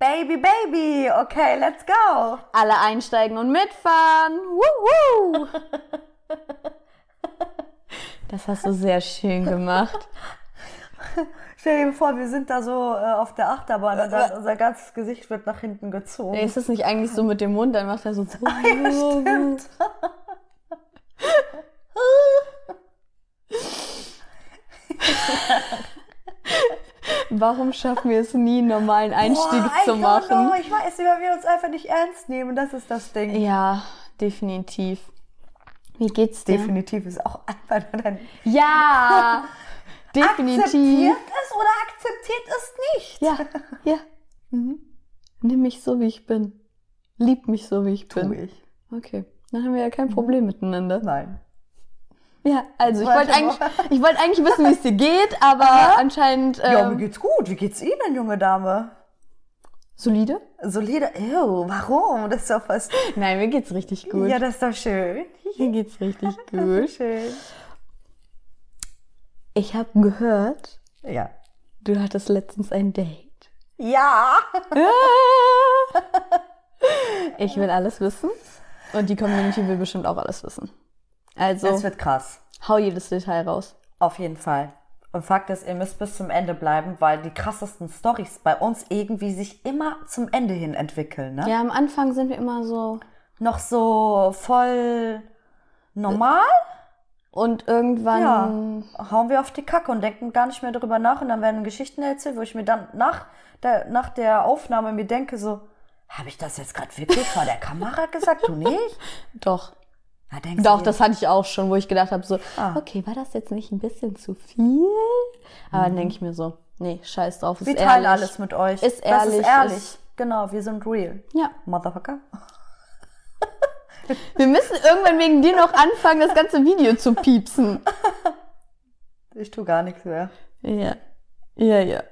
Baby, Baby, okay, let's go. Alle einsteigen und mitfahren. Wuhu! Das hast du sehr schön gemacht. Stell dir vor, wir sind da so äh, auf der Achterbahn und dann unser ganzes Gesicht wird nach hinten gezogen. Ist das nicht eigentlich so mit dem Mund? Dann macht er so. Ja, stimmt. Warum schaffen wir es nie, einen normalen Einstieg Boah, zu machen? know. Ich weiß nicht, weil wir uns einfach nicht ernst nehmen. Das ist das Ding. Ja, definitiv. Wie geht's dir? Definitiv ist auch einfach nur dein. Ja, definitiv. Akzeptiert es oder akzeptiert es nicht? Ja, ja. Mhm. Nimm mich so, wie ich bin. Lieb mich so, wie ich Tu bin. ich. Okay, dann haben wir ja kein Problem miteinander. Nein. Ja, also ich wollte eigentlich, ich wollte eigentlich wissen, wie es dir geht, aber anscheinend Ja, mir ähm, geht's gut. Wie geht's Ihnen, junge Dame? solide. Solide. Ew, warum? Das ist doch fast. Nein, mir geht's richtig gut. Ja, das ist doch schön. mir geht's richtig gut. Schön. Ich habe gehört, Ja. du hattest letztens ein Date. Ja. Ich will alles wissen und die Community will bestimmt auch alles wissen. Also Es wird krass. hau jedes Detail raus. Auf jeden Fall. Und Fakt ist, ihr müsst bis zum Ende bleiben, weil die krassesten Stories bei uns irgendwie sich immer zum Ende hin entwickeln. Ne? Ja, am Anfang sind wir immer so Noch so voll normal. und irgendwann Ja, hauen wir auf die Kacke und denken gar nicht mehr darüber nach und dann werden Geschichten erzählt, wo ich mir dann nach der, nach der Aufnahme mir denke so, habe ich das jetzt gerade wirklich vor der Kamera gesagt? Du nicht? doch. Da denkst Doch, du das hatte ich auch schon, wo ich gedacht habe, so, Ah. okay, war das jetzt nicht ein bisschen zu viel? Aber dann denke ich mir so, nee, scheiß drauf, ist wir teilen ehrlich. alles mit euch. Ist Das ehrlich, ist ehrlich. ist- genau, wir sind real. Ja. Motherfucker. Wir müssen irgendwann wegen dir noch anfangen, das ganze Video zu piepsen. Ich tu gar nichts mehr. Ja. Ja, ja.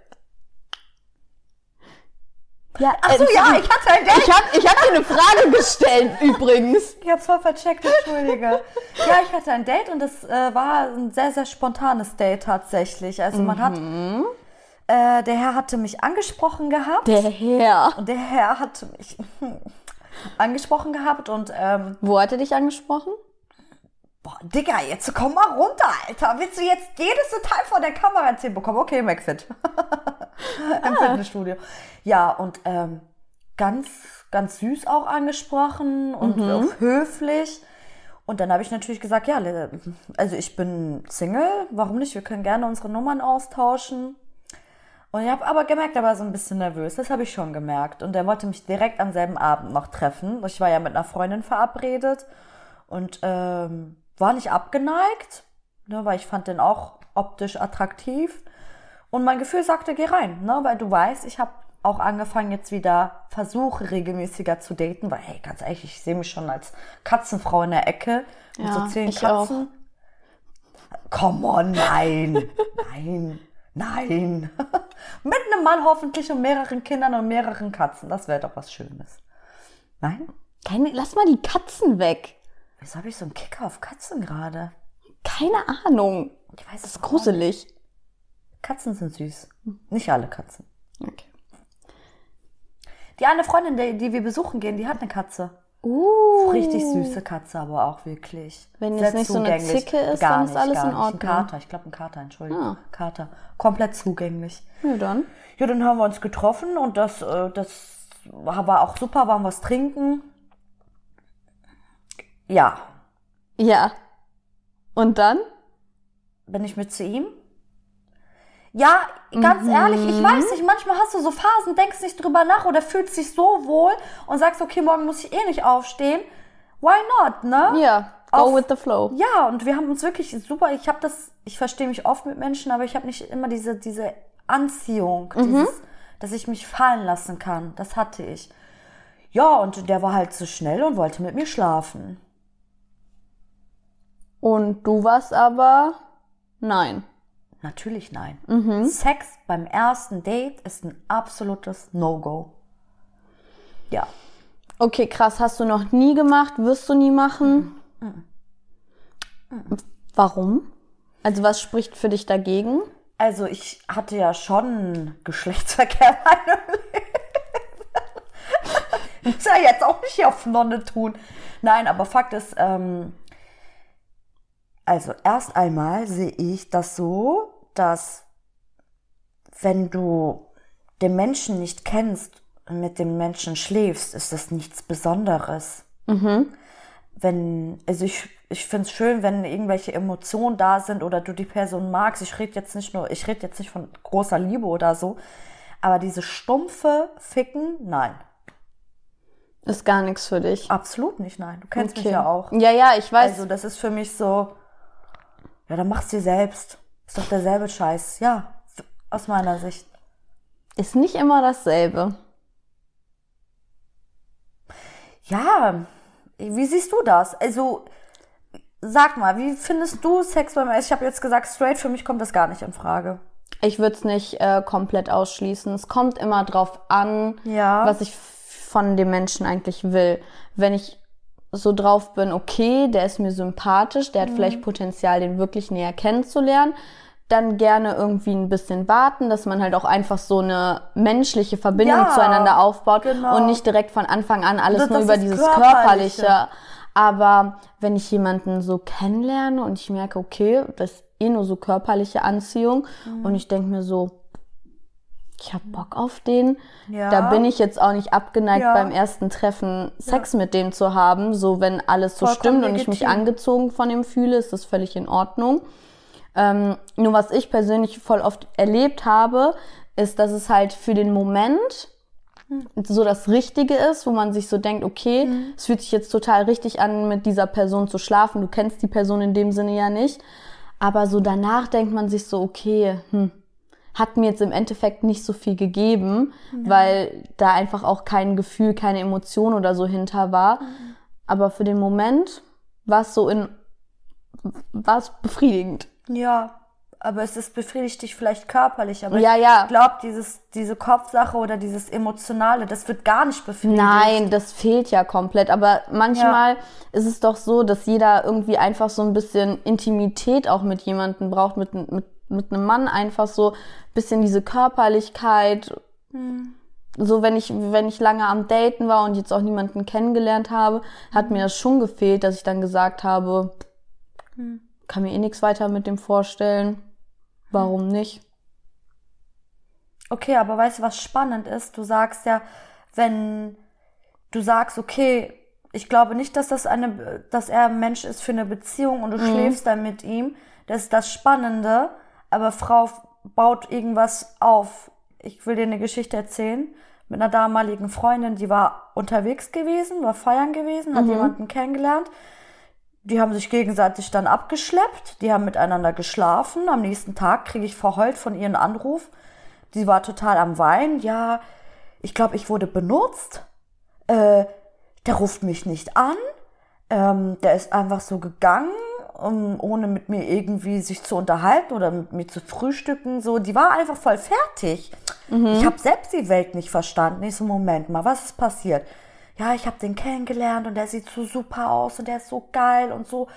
Ja, Ach so, äh, ja, ich hatte ein Date. Ich habe ich hab dir eine Frage gestellt, übrigens. Ich hab's voll vercheckt, entschuldige. ja, ich hatte ein Date und das äh, war ein sehr, sehr spontanes Date tatsächlich. Also man hat, äh, der Herr hatte mich angesprochen gehabt. Der Herr. der Herr hatte mich angesprochen gehabt und, ähm, Wo hat er dich angesprochen? Boah, Digga, jetzt komm mal runter, Alter. Willst du jetzt jedes Detail vor der Kamera erzählen bekommen? Okay, McFit. Im Fitnessstudio. Ja, und ähm, ganz, ganz süß auch angesprochen und auch höflich. Und dann habe ich natürlich gesagt, ja, also ich bin Single, warum nicht? Wir können gerne unsere Nummern austauschen. Und ich habe aber gemerkt, er war so ein bisschen nervös. Das habe ich schon gemerkt. Und er wollte mich direkt am selben Abend noch treffen. Ich war ja mit einer Freundin verabredet und ähm, war nicht abgeneigt, ne, weil ich fand den auch optisch attraktiv. Und mein Gefühl sagte, geh rein, ne, weil du weißt, ich habe auch angefangen jetzt wieder Versuche regelmäßiger zu daten, weil hey, ganz ehrlich, ich sehe mich schon als Katzenfrau in der Ecke mit Ja, so zehn ich auch. Katzen. Come on, nein, nein, nein. mit einem Mann hoffentlich und mehreren Kindern und mehreren Katzen, das wäre doch was Schönes. Nein? Keine, lass mal die Katzen weg. Wieso habe ich so einen Kicker auf Katzen gerade? Keine Ahnung. Ich weiß Das es ist gruselig. Katzen sind süß. Nicht alle Katzen. Okay. Die eine Freundin, die, die wir besuchen gehen, die hat eine Katze. Uh. Richtig süße Katze, aber auch wirklich. Wenn jetzt nicht so eine zugänglich. Zicke ist, gar dann ist nicht, alles in nicht. Ein Ordnung. Kater, ich glaube ein Kater, Entschuldigung. Ah. Kater. Komplett zugänglich. Ja, dann. Ja, dann haben wir uns getroffen und das, äh, das war auch super, waren was trinken. Ja, Ja. Und dann? bin ich mit zu ihm? Ja, ganz ehrlich, ich weiß nicht, manchmal hast du so Phasen, denkst nicht drüber nach oder fühlst dich so wohl und sagst, okay, morgen muss ich eh nicht aufstehen. Why not, ne? Ja. Go Auf- with the flow. Ja, und wir haben uns wirklich super, ich habe das, ich verstehe mich oft mit Menschen, aber ich habe nicht immer diese, diese Anziehung, dieses, dass ich mich fallen lassen kann. Das hatte ich. Ja, und der war halt so schnell und wollte mit mir schlafen. Und du warst aber nein. Natürlich nein. Mhm. Sex beim ersten Date ist ein absolutes No-Go. Ja. Okay, krass. Hast du noch nie gemacht? Wirst du nie machen? Warum? Also was spricht für dich dagegen? Also ich hatte ja schon Geschlechtsverkehr. Muss ja jetzt auch nicht auf Nonne tun. Nein, aber Fakt ist, ähm, also erst einmal sehe ich das so, dass wenn du den Menschen nicht kennst und mit dem Menschen schläfst, ist das nichts Besonderes. Wenn, also ich, ich finde es schön, wenn irgendwelche Emotionen da sind oder du die Person magst. Ich rede jetzt nicht nur, ich rede jetzt nicht von großer Liebe oder so, aber diese stumpfe Ficken, nein. Ist gar nichts für dich. Absolut nicht, nein. Du kennst mich Okay. ja auch. Ja, ja, ich weiß. Also das ist für mich so, ja, dann mach's dir selbst. Ist doch derselbe Scheiß. Ja, aus meiner Sicht. ist nicht immer dasselbe. Ja, wie siehst du das? Also, sag mal, wie findest du Sex beim Ich habe jetzt gesagt, straight, für mich kommt das gar nicht in Frage. Ich würde es nicht äh, komplett ausschließen. Es kommt immer drauf an, Ja. was ich von dem Menschen eigentlich will. Wenn ich so drauf bin, okay, der ist mir sympathisch, Mhm. der hat vielleicht Potenzial, den wirklich näher kennenzulernen, dann gerne irgendwie ein bisschen warten, dass man halt auch einfach so eine menschliche Verbindung Ja, zueinander aufbaut genau. und nicht direkt von Anfang an alles Das- nur das über dieses Körperliche. Körperliche. Aber wenn ich jemanden so kennenlerne und ich merke, okay, das ist eh nur so körperliche Anziehung Mhm. und ich denke mir so, ich hab Bock auf den, Ja. da bin ich jetzt auch nicht abgeneigt Ja. beim ersten Treffen Sex mit dem zu haben. So wenn alles so Vollkommen stimmt und ich mich angezogen von ihm fühle, ist das völlig in Ordnung. Ähm, nur was ich persönlich voll oft erlebt habe, ist, dass es halt für den Moment so das Richtige ist, wo man sich so denkt, okay, es fühlt sich jetzt total richtig an, mit dieser Person zu schlafen. Du kennst die Person in dem Sinne ja nicht. Aber so danach denkt man sich so, okay, hm, hat mir jetzt im Endeffekt nicht so viel gegeben, weil da einfach auch kein Gefühl, keine Emotion oder so hinter war. Aber für den Moment war es so in, war es befriedigend. Ja, aber es ist befriedigt dich vielleicht körperlich, aber Ja, ich ja. glaube, dieses, diese Kopfsache oder dieses Emotionale, das wird gar nicht befriedigt. Nein, das fehlt ja komplett. Aber manchmal ist es doch so, dass jeder irgendwie einfach so ein bisschen Intimität auch mit jemandem braucht, mit, mit, mit einem Mann einfach so ein bisschen diese Körperlichkeit. So, wenn ich, wenn ich lange am Daten war und jetzt auch niemanden kennengelernt habe, hat mir das schon gefehlt, dass ich dann gesagt habe, kann mir eh nichts weiter mit dem vorstellen. Warum nicht? Okay, aber weißt du, was spannend ist? Du sagst ja, wenn du sagst, okay, ich glaube nicht, dass das eine, dass er ein Mensch ist für eine Beziehung und du schläfst dann mit ihm. Das ist das Spannende. Aber Frau baut irgendwas auf. Ich will dir eine Geschichte erzählen. Mit einer damaligen Freundin, die war unterwegs gewesen, war feiern gewesen, hat jemanden kennengelernt. Die haben sich gegenseitig dann abgeschleppt, die haben miteinander geschlafen. Am nächsten Tag kriege ich verheult von ihr einen Anruf. Die war total am Weinen. Ja, ich glaube, ich wurde benutzt. Äh, der ruft mich nicht an. Ähm, der ist einfach so gegangen, um, ohne mit mir irgendwie sich zu unterhalten oder mit mir zu frühstücken. So, die war einfach voll fertig. Ich habe selbst die Welt nicht verstanden. Ich so, Moment mal, was ist passiert? Ja, ich habe den kennengelernt und der sieht so super aus und der ist so geil und so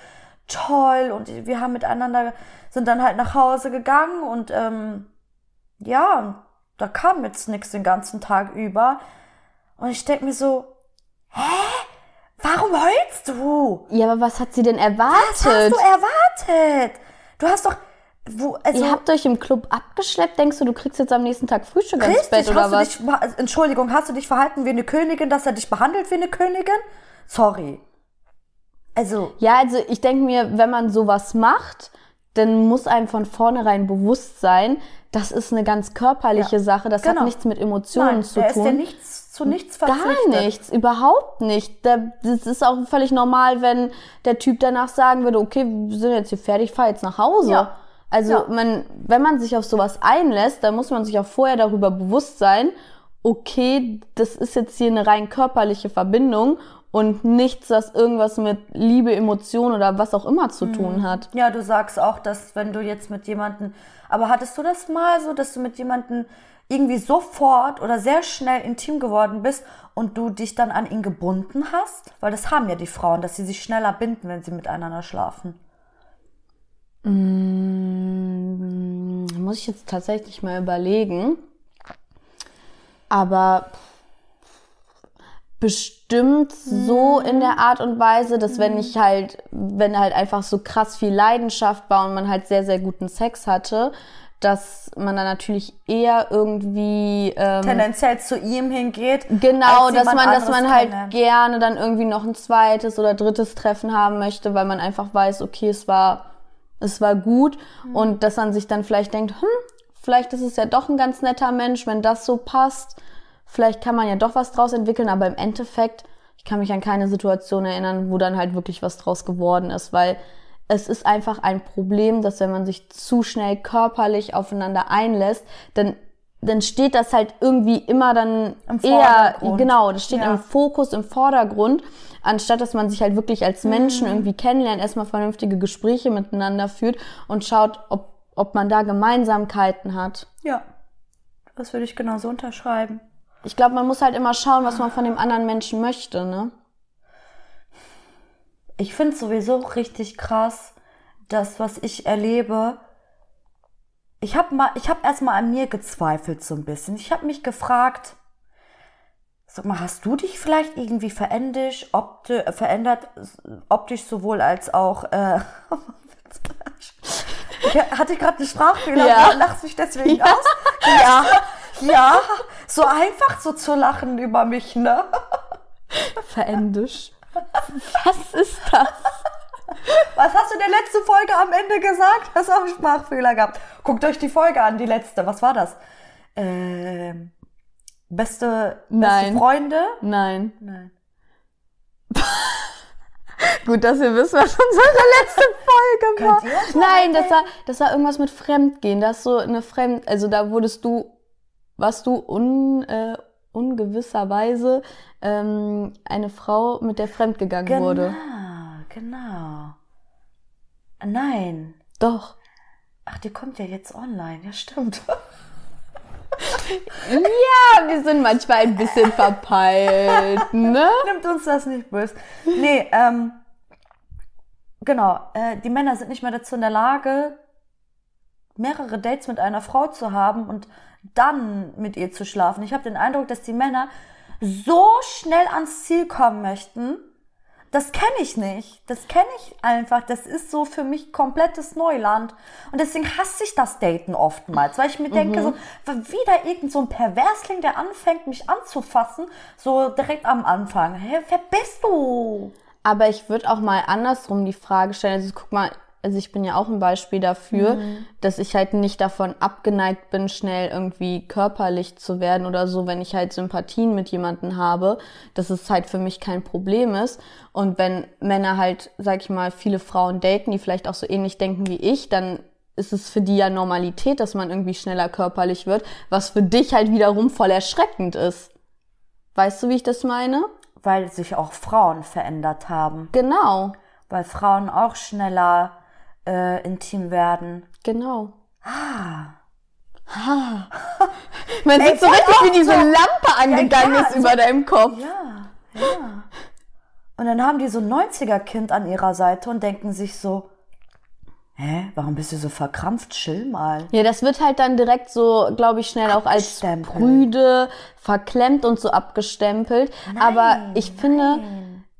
toll und wir haben miteinander sind dann halt nach Hause gegangen und ähm, ja, da kam jetzt nichts den ganzen Tag über. Und ich denk mir so, hä? Warum heulst du? Ja, aber was hat sie denn erwartet? Was hast du erwartet? Du hast doch, wo, also, Ihr habt euch im Club abgeschleppt, denkst du, du kriegst jetzt am nächsten Tag Frühstück ins Bett oder was? dich, Entschuldigung, hast du dich verhalten wie eine Königin, dass er dich behandelt wie eine Königin? Sorry. Also, Ja, also ich denke mir, wenn man sowas macht, dann muss einem von vornherein bewusst sein, das ist eine ganz körperliche Ja, Sache, das genau. hat nichts mit Emotionen nein, zu er ist tun. ja nichts, zu nichts Gar verpflichtet. nichts, überhaupt nicht. Da- Das ist auch völlig normal, wenn der Typ danach sagen würde, okay, wir sind jetzt hier fertig, fahr jetzt nach Hause. Ja. Also Ja. man, wenn man sich auf sowas einlässt, dann muss man sich auch vorher darüber bewusst sein, okay, das ist jetzt hier eine rein körperliche Verbindung und nichts, das irgendwas mit Liebe, Emotion oder was auch immer zu tun hat. Ja, du sagst auch, dass wenn du jetzt mit jemanden, aber hattest du das mal so, dass du mit jemanden irgendwie sofort oder sehr schnell intim geworden bist und du dich dann an ihn gebunden hast? Weil das haben ja die Frauen, dass sie sich schneller binden, wenn sie miteinander schlafen. Mm, Muss ich jetzt tatsächlich mal überlegen. Aber bestimmt so in der Art und Weise, dass wenn ich halt, wenn halt einfach so krass viel Leidenschaft war und man halt sehr, sehr guten Sex hatte, dass man dann natürlich eher irgendwie ähm, Tendenziell zu ihm hingeht. Genau, dass man, dass man halt kennenlernt. gerne dann irgendwie noch ein zweites oder drittes Treffen haben möchte, weil man einfach weiß, okay, es war, es war gut Mhm. und dass man sich dann vielleicht denkt, hm, vielleicht ist es ja doch ein ganz netter Mensch, wenn das so passt. Vielleicht kann man ja doch was draus entwickeln, aber im Endeffekt, ich kann mich an keine Situation erinnern, wo dann halt wirklich was draus geworden ist, weil es ist einfach ein Problem, dass wenn man sich zu schnell körperlich aufeinander einlässt, dann dann steht das halt irgendwie immer dann Im eher genau, das steht Ja. im Fokus, im Vordergrund, anstatt dass man sich halt wirklich als Menschen Mhm. irgendwie kennenlernt, erstmal vernünftige Gespräche miteinander führt und schaut, ob ob man da Gemeinsamkeiten hat. Ja, das würde ich genauso unterschreiben. Ich glaube, man muss halt immer schauen, was man von dem anderen Menschen möchte, ne? Ich finde sowieso richtig krass, das, was ich erlebe. Ich habe mal, ich habe erstmal an mir gezweifelt so ein bisschen. Ich habe mich gefragt, sag mal, hast du dich vielleicht irgendwie verändert, opti äh, verändert, optisch sowohl als auch, äh, ich hatte gerade einen Sprachfehler, Ja. ja. lachst mich deswegen aus? Ja, ja, so einfach so zu lachen über mich, ne? Verändisch. Was ist das? Was hast du in der letzten Folge am Ende gesagt? Hast du auch einen Sprachfehler gehabt? Guckt euch die Folge an, die letzte. Was war das? Ähm, beste, beste Nein. Freunde? Nein. Nein. Gut, dass wir wissen, was unsere letzte Folge war. Ihr Nein, das war, das war irgendwas mit Fremdgehen. Das ist so eine Fremd, also da wurdest du, warst du un, äh, ungewisserweise ähm, eine Frau, mit der fremdgegangen Genau, wurde. genau. Nein. Doch. Ach, die kommt ja jetzt online. Ja, stimmt. Ja, wir sind manchmal ein bisschen verpeilt, ne? Nimmt uns das nicht böse. Nee, ähm, genau. Äh, die Männer sind nicht mehr dazu in der Lage, mehrere Dates mit einer Frau zu haben und dann mit ihr zu schlafen. Ich habe den Eindruck, dass die Männer so schnell ans Ziel kommen möchten. Das kenne ich nicht. Das kenne ich einfach. Das ist so für mich komplettes Neuland. Und deswegen hasse ich das Daten oftmals, weil ich mir denke, so, wieder irgend so ein Perversling, der anfängt, mich anzufassen, so direkt am Anfang. Hä, wer bist du? Aber ich würde auch mal andersrum die Frage stellen. Also guck mal, also ich bin ja auch ein Beispiel dafür, dass ich halt nicht davon abgeneigt bin, schnell irgendwie körperlich zu werden oder so, wenn ich halt Sympathien mit jemandem habe, dass es halt für mich kein Problem ist. Und wenn Männer halt, sag ich mal, viele Frauen daten, die vielleicht auch so ähnlich denken wie ich, dann ist es für die ja Normalität, dass man irgendwie schneller körperlich wird, was für dich halt wiederum voll erschreckend ist. Weißt du, wie ich das meine? Weil sich auch Frauen verändert haben. Genau, Weil Frauen auch schneller äh, intim werden. genau. Ah. Man sieht so richtig, wie diese so. Lampe angegangen ja, ist so- über deinem Kopf. Ja, ja. Und dann haben die so ein 90er-Kind an ihrer Seite und denken sich so, hä, warum bist du so verkrampft? Chill mal. Ja, das wird halt dann direkt so, glaube ich, schnell auch als prüde, verklemmt und so abgestempelt. Aber ich finde,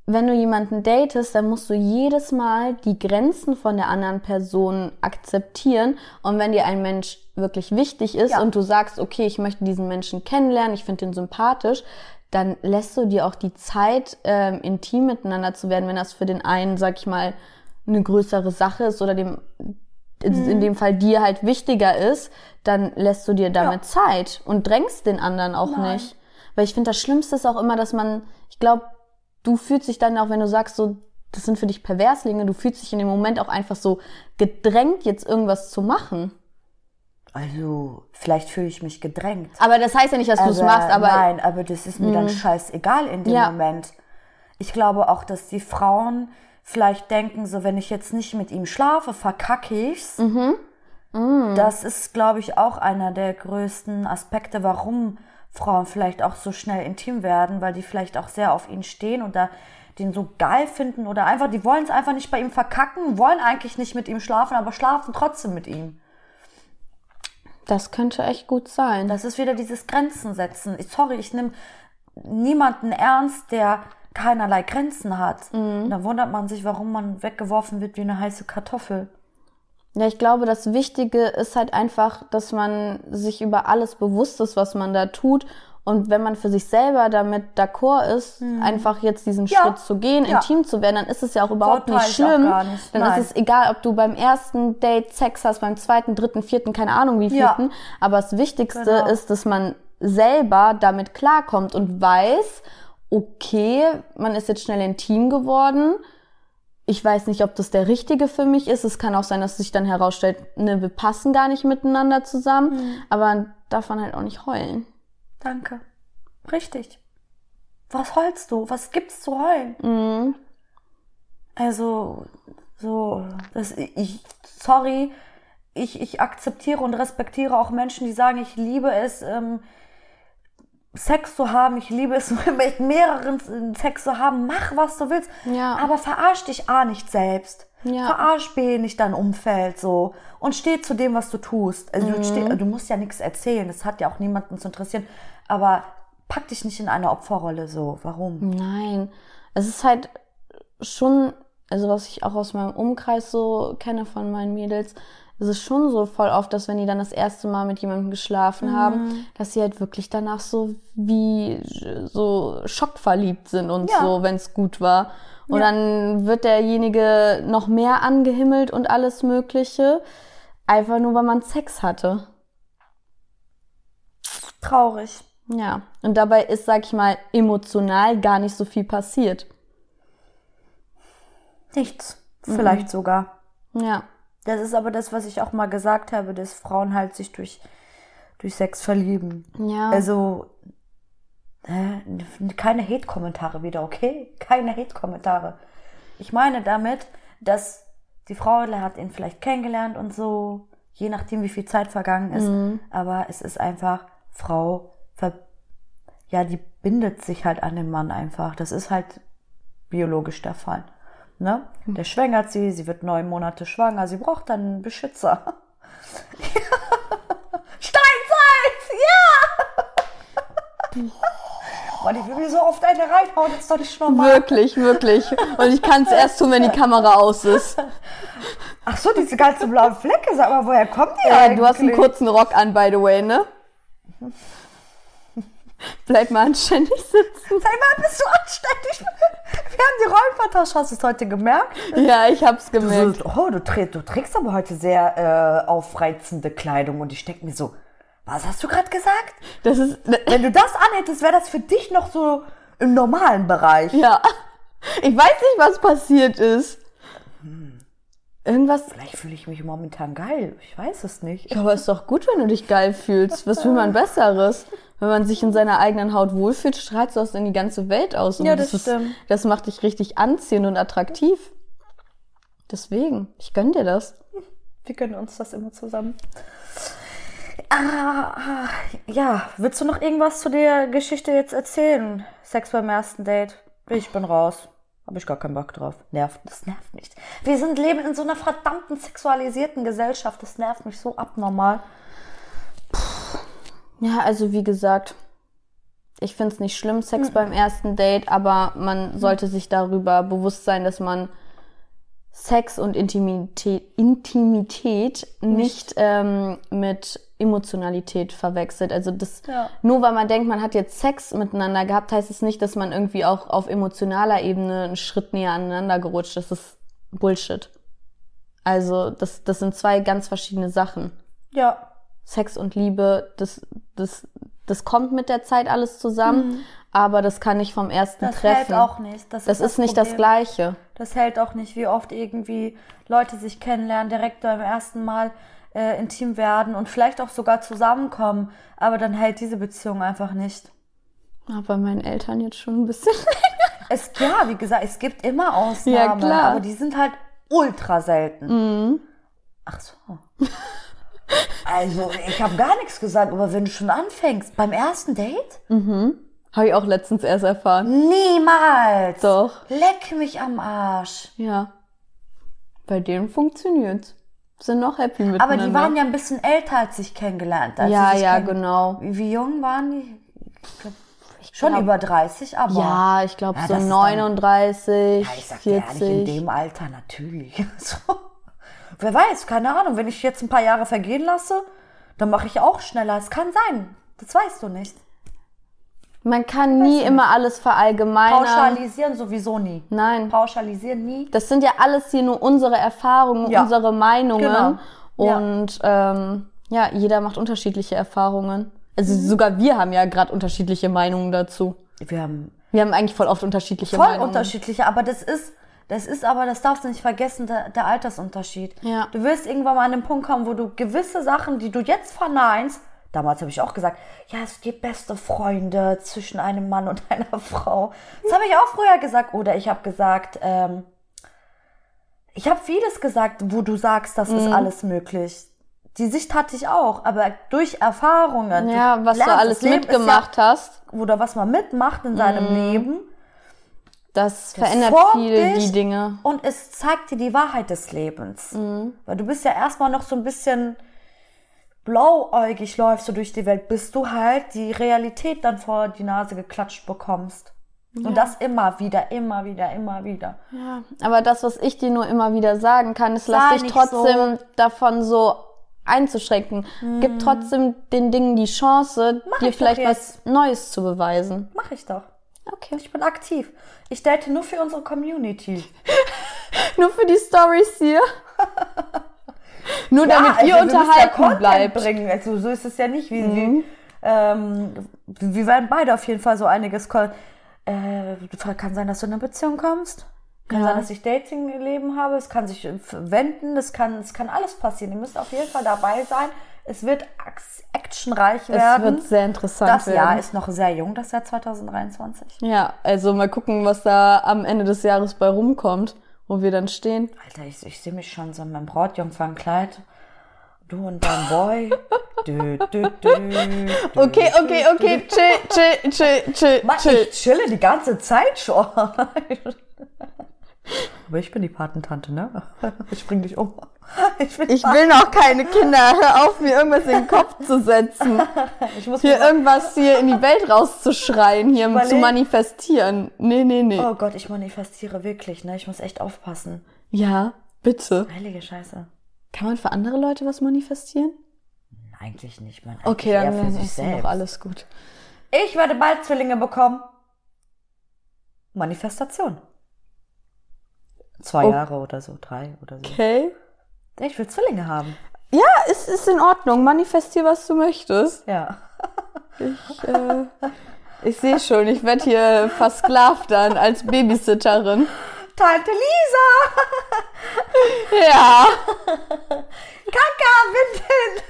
wenn du jemanden datest, dann musst du jedes Mal die Grenzen von der anderen Person akzeptieren. Und wenn dir ein Mensch wirklich wichtig ist Ja. und du sagst, okay, ich möchte diesen Menschen kennenlernen, ich finde ihn sympathisch, dann lässt du dir auch die Zeit, ähm, intim miteinander zu werden, wenn das für den einen, sag ich mal, eine größere Sache ist oder dem in in dem Fall dir halt wichtiger ist, dann lässt du dir damit Zeit und drängst den anderen auch nicht. Weil ich finde, das Schlimmste ist auch immer, dass man, ich glaube, du fühlst dich dann auch, wenn du sagst, so, das sind für dich Perverslinge, du fühlst dich in dem Moment auch einfach so gedrängt, jetzt irgendwas zu machen. Also, vielleicht fühle ich mich gedrängt. Aber das heißt ja nicht, dass du es Aber machst, aber Mhm. nein, aber das ist mir dann scheißegal in dem Ja. Moment. Ich glaube auch, dass die Frauen vielleicht denken, so wenn ich jetzt nicht mit ihm schlafe, verkacke ich's. Mhm. Das ist, glaube ich, auch einer der größten Aspekte, warum Frauen vielleicht auch so schnell intim werden, weil die vielleicht auch sehr auf ihn stehen und da den so geil finden oder einfach, die wollen es einfach nicht bei ihm verkacken, wollen eigentlich nicht mit ihm schlafen, aber schlafen trotzdem mit ihm. das könnte echt gut sein. Das ist wieder dieses Grenzen setzen. Ich, sorry, ich nehme niemanden ernst, der keinerlei Grenzen hat. Und dann wundert man sich, warum man weggeworfen wird wie eine heiße Kartoffel. Ja, ich glaube, das Wichtige ist halt einfach, dass man sich über alles bewusst ist, was man da tut. Und wenn man für sich selber damit d'accord ist, einfach jetzt diesen Mhm. Ja. Schritt zu gehen, Ja. intim zu werden, dann ist es ja auch überhaupt nicht schlimm. nicht. Dann Nein. ist es egal, ob du beim ersten Date Sex hast, beim zweiten, dritten, vierten, keine Ahnung wie Ja. vierten. Aber das Wichtigste Genau. ist, dass man selber damit klarkommt und weiß, okay, man ist jetzt schnell intim geworden. Ich weiß nicht, ob das der richtige für mich ist. Es kann auch sein, dass sich dann herausstellt, ne, wir passen gar nicht miteinander zusammen. Mhm. Aber darf man halt auch nicht heulen. Danke. Richtig. Was heulst du? Was gibt's zu heulen? Mhm. Also, so, das, ich, sorry, ich, ich akzeptiere und respektiere auch Menschen, die sagen, ich liebe es, ähm, Sex zu haben, ich liebe es, mit mehreren Sex zu haben, mach, was du willst. Ja. Aber verarsch dich A nicht selbst. Ja. Verarsch B nicht dein Umfeld so. Und steh zu dem, was du tust. Also Mhm. du, steh, du musst ja nichts erzählen, das hat ja auch niemanden zu interessieren. Aber pack dich nicht in eine Opferrolle so. Warum? Nein. Es ist halt schon, also was ich auch aus meinem Umkreis so kenne von meinen Mädels, es ist schon so voll oft, dass wenn die dann das erste Mal mit jemandem geschlafen haben, dass sie halt wirklich danach so wie so schockverliebt sind und Ja. so, wenn es gut war. Und Ja. dann wird derjenige noch mehr angehimmelt und alles Mögliche, einfach nur weil man Sex hatte. Traurig. Ja, und dabei ist, sag ich mal, emotional gar nicht so viel passiert. Nichts. Vielleicht sogar. Ja, Das ist aber das, was ich auch mal gesagt habe, dass Frauen halt sich durch, durch Sex verlieben. ja. Also, äh, keine Hate-Kommentare wieder, okay? Keine Hate-Kommentare. Ich meine damit, dass die Frau hat ihn vielleicht kennengelernt und so, je nachdem, wie viel Zeit vergangen ist. Aber es ist einfach, Frau, ver ja, die bindet sich halt an den Mann einfach. Das ist halt biologisch der Fall. Ne? Der schwängert sie, sie wird neun Monate schwanger, sie braucht dann einen Beschützer. Steinzeit! Ja! Mann, ich will mir so oft eine reinhauen, das ist doch nicht normal. Wirklich, wirklich. Und ich kann es erst tun, wenn die Kamera aus ist. Ach so, diese ganzen blauen Flecke, sag mal, woher kommen die Ja, eigentlich? du hast einen kurzen Rock an, by the way, ne? Bleib mal anständig sitzen. Sag mal, bist du anständig? Wir haben die Rollen vertauscht, hast du es heute gemerkt? Ja, ich hab's Du, gemerkt. so, oh, du, trä- du trägst aber heute sehr äh, aufreizende Kleidung und ich denke mir so, was hast du gerade gesagt? Das ist, Wenn du das anhättest, wäre das für dich noch so im normalen Bereich. ja. Ich weiß nicht, was passiert ist. Irgendwas. Vielleicht fühle ich mich momentan geil. Ich weiß es nicht. Ja, aber ist doch gut, wenn du dich geil fühlst. Was will man Besseres? Wenn man sich in seiner eigenen Haut wohlfühlt, strahlst du das in die ganze Welt aus. Und Ja, das ist, stimmt. Das macht dich richtig anziehend und attraktiv. Deswegen, ich gönn dir das. Wir gönnen uns das immer zusammen. Ah, ja, willst du noch irgendwas zu der Geschichte jetzt erzählen? Sex beim ersten Date? Ich bin raus. Habe ich gar keinen Bock drauf. Nervt, das nervt nicht. Wir sind leben in so einer verdammten sexualisierten Gesellschaft. Das nervt mich so abnormal. Ja, also wie gesagt, ich find's nicht schlimm, Sex Mhm. beim ersten Date, aber man sollte sich darüber bewusst sein, dass man Sex und Intimität, Intimität nicht ähm, mit Emotionalität verwechselt. Also das Ja. nur weil man denkt, man hat jetzt Sex miteinander gehabt, heißt es nicht, dass man irgendwie auch auf emotionaler Ebene einen Schritt näher aneinander gerutscht. Das ist Bullshit. Also das, das sind zwei ganz verschiedene Sachen. Ja. Sex und Liebe, das, das, das kommt mit der Zeit alles zusammen, aber das kann nicht vom ersten Mhm. Das Treffen. hält auch nicht. Das, das ist nicht das. Gleiche. Das hält auch nicht, wie oft irgendwie Leute sich kennenlernen, direkt beim ersten Mal äh, intim werden und vielleicht auch sogar zusammenkommen. Aber dann hält diese Beziehung einfach nicht. Aber meinen Eltern jetzt schon ein bisschen. Es, ja, wie gesagt, es gibt immer Ausnahmen, Ja, aber die sind halt ultra selten. Mhm. Ach so. Also, ich habe gar nichts gesagt, aber wenn du schon anfängst, beim ersten Date? Habe ich auch letztens erst erfahren. Niemals! Doch. Leck mich am Arsch. Ja. Bei denen funktioniert's. Sind noch happy miteinander. Aber die waren ja ein bisschen älter, als ich kennengelernt. Als Ja, sich ja, kenn- genau. Wie, jung waren die? Ich glaub, Ich Schon glaub- über 30, aber. Ja, ich glaube Ja, so das ist dann- 39, Ja, ich sag dir ehrlich, in 40. dem Alter natürlich. So. Wer weiß, keine Ahnung. Wenn ich jetzt ein paar Jahre vergehen lasse, dann mache ich auch schneller. Es kann sein. Das weißt du nicht. Man kann nie immer alles verallgemeinern. Pauschalisieren sowieso nie. Nein. Pauschalisieren nie. Das sind ja alles hier nur unsere Erfahrungen, Ja. unsere Meinungen. Genau. Ja. Und ähm, ja, jeder macht unterschiedliche Erfahrungen. Also Mhm. sogar wir haben ja gerade unterschiedliche Meinungen dazu. Wir haben Wir haben eigentlich voll oft unterschiedliche voll Meinungen. unterschiedliche, aber das ist, das ist aber, das darfst du nicht vergessen, der, der Altersunterschied. Ja. Du wirst irgendwann mal an den Punkt kommen, wo du gewisse Sachen, die du jetzt verneinst, damals habe ich auch gesagt, ja, es gibt beste Freunde zwischen einem Mann und einer Frau. Das habe ich auch früher gesagt. Oder ich habe gesagt, ähm, ich habe vieles gesagt, wo du sagst, das Mhm. ist alles möglich. Die Sicht hatte ich auch, aber durch Erfahrungen. Ja, was du alles mitgemacht hast, Ja, oder was man mitmacht in seinem Mhm. Leben. Das verändert formt viel die Dinge. Und es zeigt dir die Wahrheit des Lebens. Mhm. Weil du bist ja erstmal noch so ein bisschen blauäugig läufst du durch die Welt, bis du halt die Realität dann vor die Nase geklatscht bekommst. Und das immer wieder, immer wieder, immer wieder. Ja, aber das, was ich dir nur immer wieder sagen kann, ist, lass dich trotzdem davon so einzuschränken. Gib trotzdem den Dingen die Chance, Mhm. Mach dir vielleicht was Neues zu beweisen. Mach ich doch. Okay. Ich bin aktiv. Ich date nur für unsere Community. Nur für die Stories hier. Nur damit also ihr ja unterhalten Content bleibt. Bringen. Also so ist es ja nicht. Wie, wie, ähm, wir werden beide auf jeden Fall so einiges. Äh, kann sein, dass du in eine Beziehung kommst. Kann Ja. sein, dass ich Dating-Leben habe. Es kann sich äh, wenden. Es kann, es kann alles passieren. Ihr müsst auf jeden Fall dabei sein. Es wird actionreich Es werden. wird sehr interessant das werden. Jahr ist noch sehr jung, das Jahr 2023. ja, also mal gucken, was da am Ende des Jahres bei rumkommt, wo wir dann stehen. Alter, ich, ich sehe mich schon so in meinem Brautjungfernkleid. Du und dein Boy. dü, dü, dü, Okay, okay, okay, chill, chill, chill, chill, Mann, chill. ich chille die ganze Zeit schon. Aber ich bin die Patentante, ne? Ich bring dich um. Ich, Ich will noch keine Kinder. Hör auf, mir irgendwas in den Kopf zu setzen. ich muss Hier irgendwas hier in die Welt rauszuschreien, hier zu manifestieren. Nee, nee, nee. Oh Gott, ich manifestiere wirklich, ne? Ich muss echt aufpassen. Ja, bitte. Heilige Scheiße. Kann man für andere Leute was manifestieren? Eigentlich nicht, man. Okay, eher dann für sich ist selbst. doch alles gut. Ich werde bald Zwillinge bekommen. Manifestation. Zwei Oh. Jahre oder so, drei oder so. Okay. Ich will Zwillinge haben. Ja, es ist in Ordnung. Manifestier, was du möchtest. Ja. Ich, äh, ich sehe schon, ich werde hier versklavt dann als Babysitterin. Tante Lisa! Ja. Kaka, Windeln!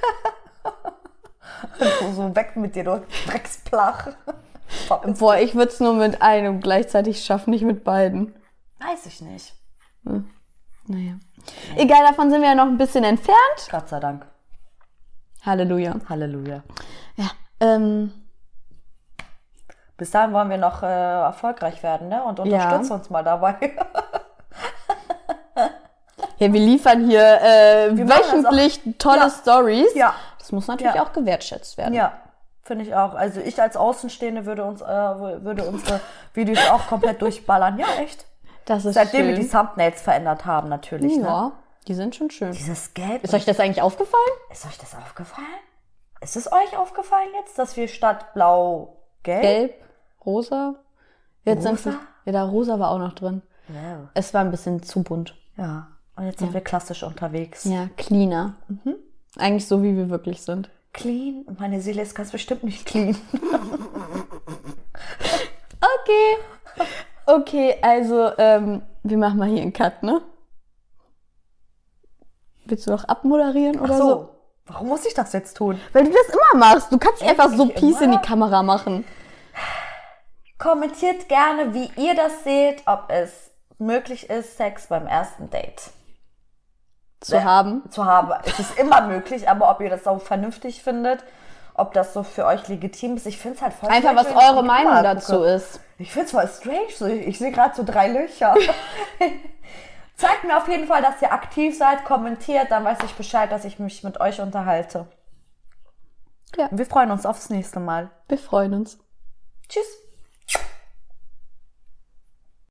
so weg mit dir, du Drecksplach. Boah, ich würde es nur mit einem gleichzeitig schaffen, nicht mit beiden. Weiß ich nicht. Naja. Egal, davon sind wir ja noch ein bisschen entfernt. Gott sei Dank. Halleluja. Halleluja. Ja. Ähm, Bis dahin wollen wir noch äh, erfolgreich werden, ne? Und unterstützt uns mal dabei. ja, wir liefern hier äh, das wöchentlich tolle Ja. Stories. Ja. Das muss natürlich Ja. auch gewertschätzt werden. ja, finde ich auch. Also ich als Außenstehende würde uns äh, würde unsere Videos auch komplett durchballern. Ja, echt. Das ist Seitdem schön. wir die Thumbnails verändert haben, natürlich. Ne? ja, die sind schon schön. Dieses Gelb. Ist euch das eigentlich aufgefallen? Ist euch das aufgefallen? Ist es euch aufgefallen jetzt, dass wir statt blau gelb? Gelb, rosa. Jetzt Rosa? sind wir, ja, da rosa war auch noch drin. Ja. Es war ein bisschen zu bunt. ja. Und jetzt sind wir klassisch unterwegs. Ja, cleaner. Eigentlich so, wie wir wirklich sind. Clean. Meine Seele ist ganz bestimmt nicht clean. Okay. Also ähm, wir machen mal hier einen Cut, ne? Willst du noch abmoderieren oder Ach so? so. Warum muss ich das jetzt tun? Weil du das immer machst. Du kannst nicht einfach so Peace in die? Kamera machen. Kommentiert gerne, wie ihr das seht, ob es möglich ist, Sex beim ersten Date Zu Ja. haben. zu haben. Es ist immer möglich, aber ob ihr das auch vernünftig findet, ob das so für euch legitim ist, ich finde es halt voll Einfach, strange, was eure Meinung Kamera dazu gucke. ist. Ich finde es voll strange. So, ich ich sehe gerade so drei Löcher. Zeigt mir auf jeden Fall, dass ihr aktiv seid, kommentiert, dann weiß ich Bescheid, dass ich mich mit euch unterhalte. Ja. Wir freuen uns aufs nächste Mal. Wir freuen uns. Tschüss.